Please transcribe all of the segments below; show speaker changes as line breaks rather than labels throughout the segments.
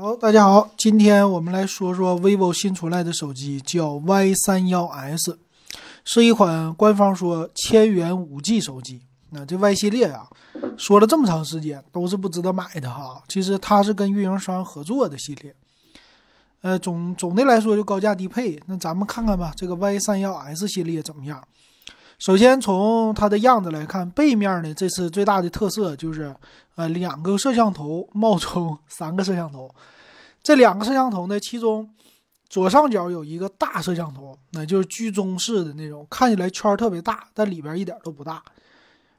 好，大家好，今天我们来说说 vivo 新出来的手机，叫 Y 三幺 S，是一款官方说千元五 G 手机。那这 Y 系列啊，说了这么长时间都是不值得买的哈。其实它是跟运营商合作的系列，呃，总总的来说就高价低配。那咱们看看吧，这个 Y 三幺 S 系列怎么样？首先从它的样子来看，背面呢，这次最大的特色就是，呃，两个摄像头冒充三个摄像头。这两个摄像头呢，其中左上角有一个大摄像头，那就是居中式的那种，看起来圈特别大，但里边一点都不大。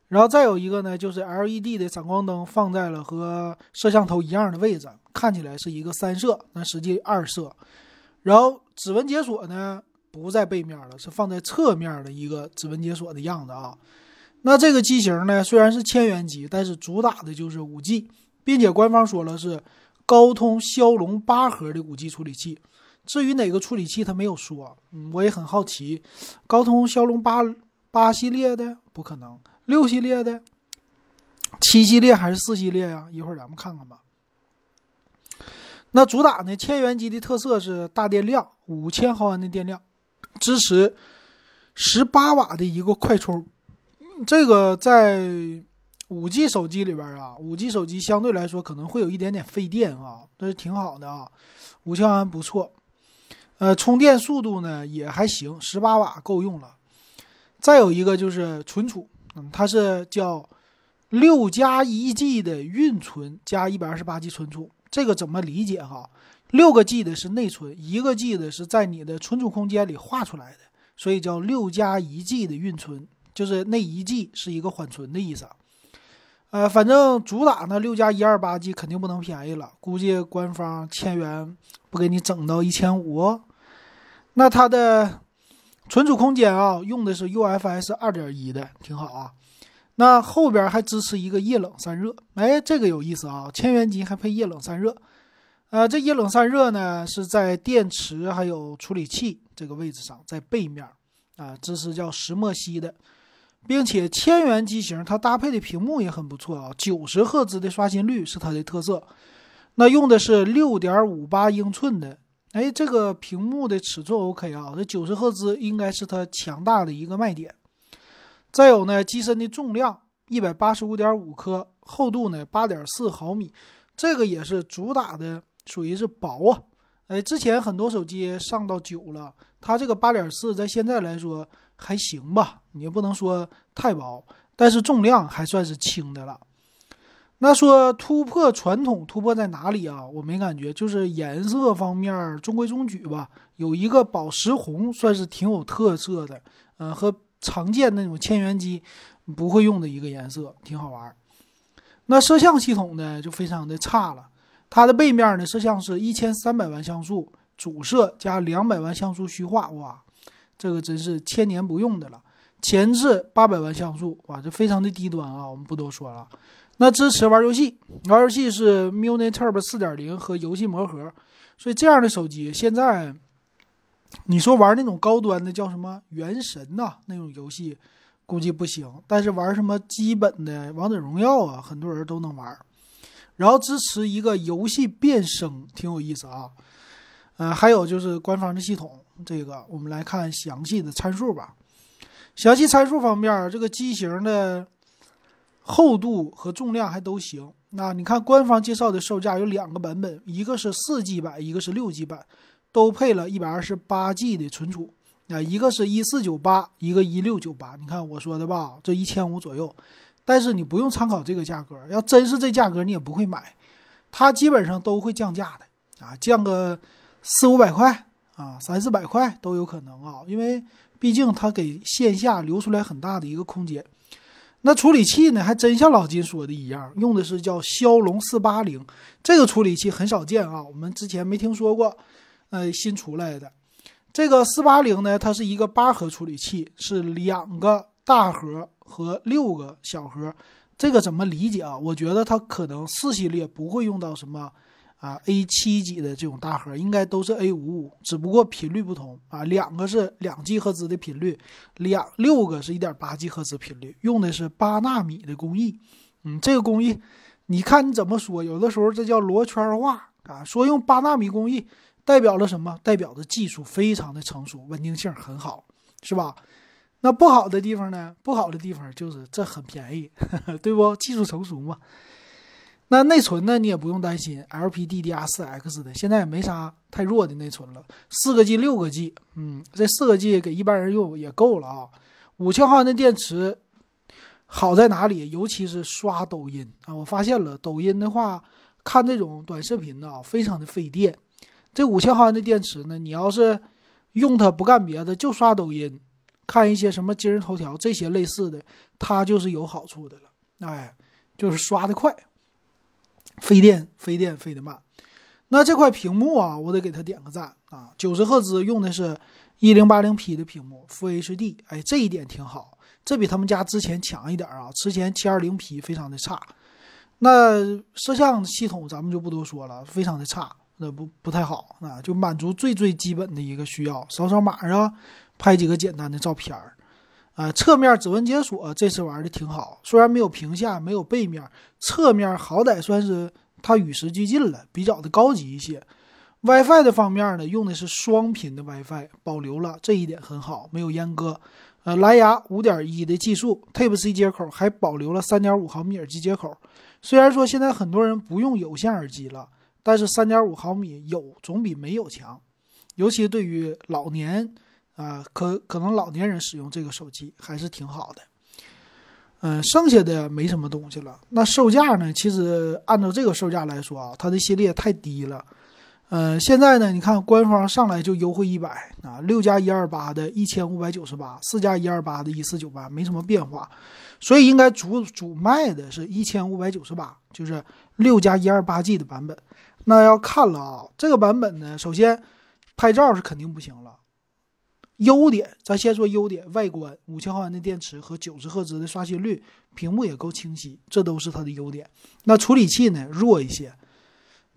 然后再有一个呢，就是 LED 的闪光灯放在了和摄像头一样的位置，看起来是一个三摄，那实际二摄。然后指纹解锁呢？不在背面了，是放在侧面的一个指纹解锁的样子啊。那这个机型呢，虽然是千元机，但是主打的就是五 G，并且官方说了是高通骁龙八核的五 G 处理器。至于哪个处理器，他没有说。嗯，我也很好奇，高通骁龙八八系列的不可能，六系列的，七系列还是四系列呀？一会儿咱们看看吧。那主打呢，千元机的特色是大电量，五千毫安的电量。支持十八瓦的一个快充，这个在五 G 手机里边啊，五 G 手机相对来说可能会有一点点费电啊，但是挺好的啊，五千毫安不错。呃，充电速度呢也还行，十八瓦够用了。再有一个就是存储，嗯，它是叫六加一 G 的运存加一百二十八 G 存储，这个怎么理解哈？六个 G 的是内存，一个 G 的是在你的存储空间里画出来的，所以叫六加一 G 的运存，就是那一 G 是一个缓存的意思。呃，反正主打呢六加一二八 G 肯定不能便宜了，估计官方千元不给你整到一千五。那它的存储空间啊，用的是 UFS 二点一的，挺好啊。那后边还支持一个液冷散热，哎，这个有意思啊，千元机还配液冷散热。呃，这液冷散热呢是在电池还有处理器这个位置上，在背面啊，这是叫石墨烯的，并且千元机型它搭配的屏幕也很不错啊，九十赫兹的刷新率是它的特色。那用的是六点五八英寸的，哎，这个屏幕的尺寸 OK 啊，这九十赫兹应该是它强大的一个卖点。再有呢，机身的重量一百八十五点五克，厚度呢八点四毫米，这个也是主打的。属于是薄啊，哎，之前很多手机上到九了，它这个八点四在现在来说还行吧，你也不能说太薄，但是重量还算是轻的了。那说突破传统，突破在哪里啊？我没感觉，就是颜色方面中规中矩吧。有一个宝石红，算是挺有特色的，嗯，和常见那种千元机不会用的一个颜色，挺好玩。那摄像系统呢，就非常的差了。它的背面呢，摄像是一千三百万像素主摄加两百万像素虚化，哇，这个真是千年不用的了。前置八百万像素，哇，这非常的低端啊，我们不多说了。那支持玩游戏，玩游戏是 Muni Turbo 四点零和游戏魔盒，所以这样的手机现在，你说玩那种高端的叫什么原神呐那种游戏，估计不行。但是玩什么基本的王者荣耀啊，很多人都能玩。然后支持一个游戏变声，挺有意思啊。呃，还有就是官方的系统，这个我们来看详细的参数吧。详细参数方面，这个机型的厚度和重量还都行。那你看官方介绍的售价有两个版本，一个是四 G 版，一个是六 G 版，都配了一百二十八 G 的存储。啊，一个是一四九八，一个一六九八。你看我说的吧，这一千五左右。但是你不用参考这个价格，要真是这价格，你也不会买。它基本上都会降价的啊，降个四五百块啊，三四百块都有可能啊，因为毕竟它给线下留出来很大的一个空间。那处理器呢，还真像老金说的一样，用的是叫骁龙四八零，这个处理器很少见啊，我们之前没听说过。呃，新出来的这个四八零呢，它是一个八核处理器，是两个大核。和六个小核，这个怎么理解啊？我觉得它可能四系列不会用到什么啊 A 七级的这种大核，应该都是 A 五五，只不过频率不同啊。两个是两 G 赫兹的频率，两六个是一点八 G 赫兹频率，用的是八纳米的工艺。嗯，这个工艺，你看你怎么说？有的时候这叫螺圈化，啊，说用八纳米工艺，代表了什么？代表着技术非常的成熟，稳定性很好，是吧？那不好的地方呢？不好的地方就是这很便宜，对不？技术成熟嘛。那内存呢？你也不用担心，LPDDR4X 的现在也没啥太弱的内存了，四个 G、六个 G，嗯，这四个 G 给一般人用也够了啊。五千毫安的电池好在哪里？尤其是刷抖音啊，我发现了抖音的话，看这种短视频呢，非常的费电。这五千毫安的电池呢，你要是用它不干别的，就刷抖音。看一些什么今日头条这些类似的，它就是有好处的了。哎，就是刷的快，费电费电费的慢。那这块屏幕啊，我得给它点个赞啊！九十赫兹用的是一零八零 P 的屏幕负 H D，哎，这一点挺好，这比他们家之前强一点啊。之前七二零 P 非常的差。那摄像系统咱们就不多说了，非常的差，那不不太好啊，就满足最最基本的一个需要，扫扫码啊。拍几个简单的照片儿，啊，侧面指纹解锁这次玩的挺好，虽然没有屏下，没有背面，侧面好歹算是它与时俱进了，比较的高级一些。WiFi 的方面呢，用的是双频的 WiFi，保留了这一点很好，没有阉割。呃，蓝牙五点一的技术，Type C 接口还保留了三点五毫米耳机接口。虽然说现在很多人不用有线耳机了，但是三点五毫米有总比没有强，尤其对于老年。啊，可可能老年人使用这个手机还是挺好的，嗯，剩下的没什么东西了。那售价呢？其实按照这个售价来说啊，它的系列太低了。呃，现在呢，你看官方上来就优惠一百啊，六加一二八的一千五百九十八，四加一二八的一四九八，没什么变化。所以应该主主卖的是一千五百九十八，就是六加一二八 G 的版本。那要看了啊，这个版本呢，首先拍照是肯定不行了。优点，咱先说优点，外观，五千毫安的电池和九十赫兹的刷新率，屏幕也够清晰，这都是它的优点。那处理器呢，弱一些。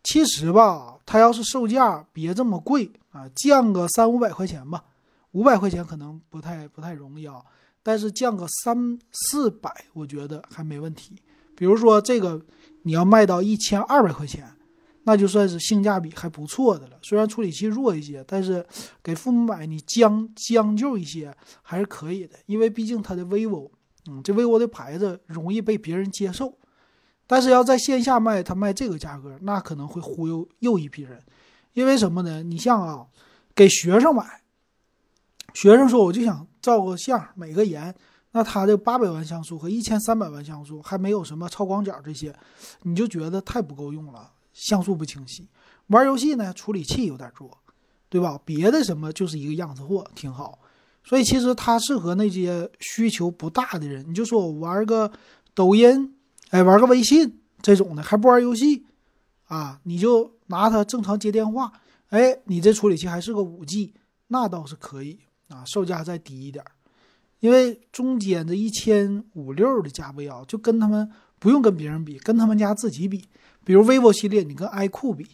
其实吧，它要是售价别这么贵啊，降个三五百块钱吧，五百块钱可能不太不太容易啊，但是降个三四百，我觉得还没问题。比如说这个，你要卖到一千二百块钱。那就算是性价比还不错的了，虽然处理器弱一些，但是给父母买你将将就一些还是可以的，因为毕竟它的 vivo，嗯，这 vivo 的牌子容易被别人接受，但是要在线下卖，它卖这个价格，那可能会忽悠又一批人，因为什么呢？你像啊，给学生买，学生说我就想照个相，美个颜，那他的八百万像素和一千三百万像素还没有什么超广角这些，你就觉得太不够用了。像素不清晰，玩游戏呢处理器有点弱，对吧？别的什么就是一个样子货，挺好。所以其实它适合那些需求不大的人。你就说我玩个抖音，哎，玩个微信这种的，还不玩游戏啊？你就拿它正常接电话，哎，你这处理器还是个五 G，那倒是可以啊。售价再低一点，因为中间这一千五六的价位啊，就跟他们不用跟别人比，跟他们家自己比。比如 vivo 系列，你跟 iQOO 比，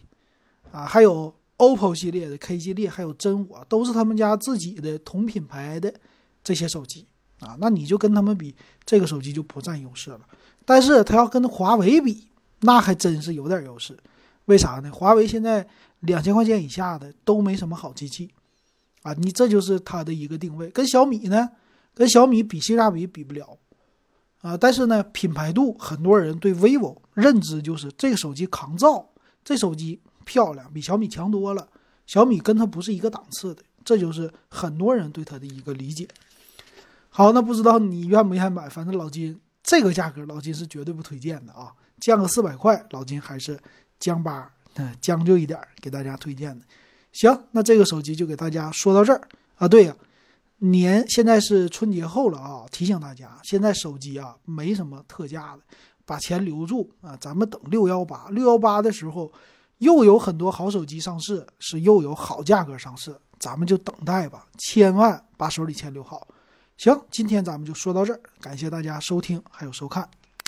啊，还有 OPPO 系列的 K 系列，还有真我，都是他们家自己的同品牌的这些手机，啊，那你就跟他们比，这个手机就不占优势了。但是他要跟华为比，那还真是有点优势。为啥呢？华为现在两千块钱以下的都没什么好机器，啊，你这就是它的一个定位。跟小米呢，跟小米比性价比比不了。啊，但是呢，品牌度，很多人对 vivo 认知就是这个手机抗造，这手机漂亮，比小米强多了。小米跟它不是一个档次的，这就是很多人对它的一个理解。好，那不知道你愿不愿意买？反正老金这个价格，老金是绝对不推荐的啊，降个四百块，老金还是将巴，嗯，将就一点给大家推荐的。行，那这个手机就给大家说到这儿啊。对呀。年现在是春节后了啊，提醒大家，现在手机啊没什么特价的，把钱留住啊，咱们等六幺八，六幺八的时候又有很多好手机上市，是又有好价格上市，咱们就等待吧，千万把手里钱留好。行，今天咱们就说到这儿，感谢大家收听还有收看。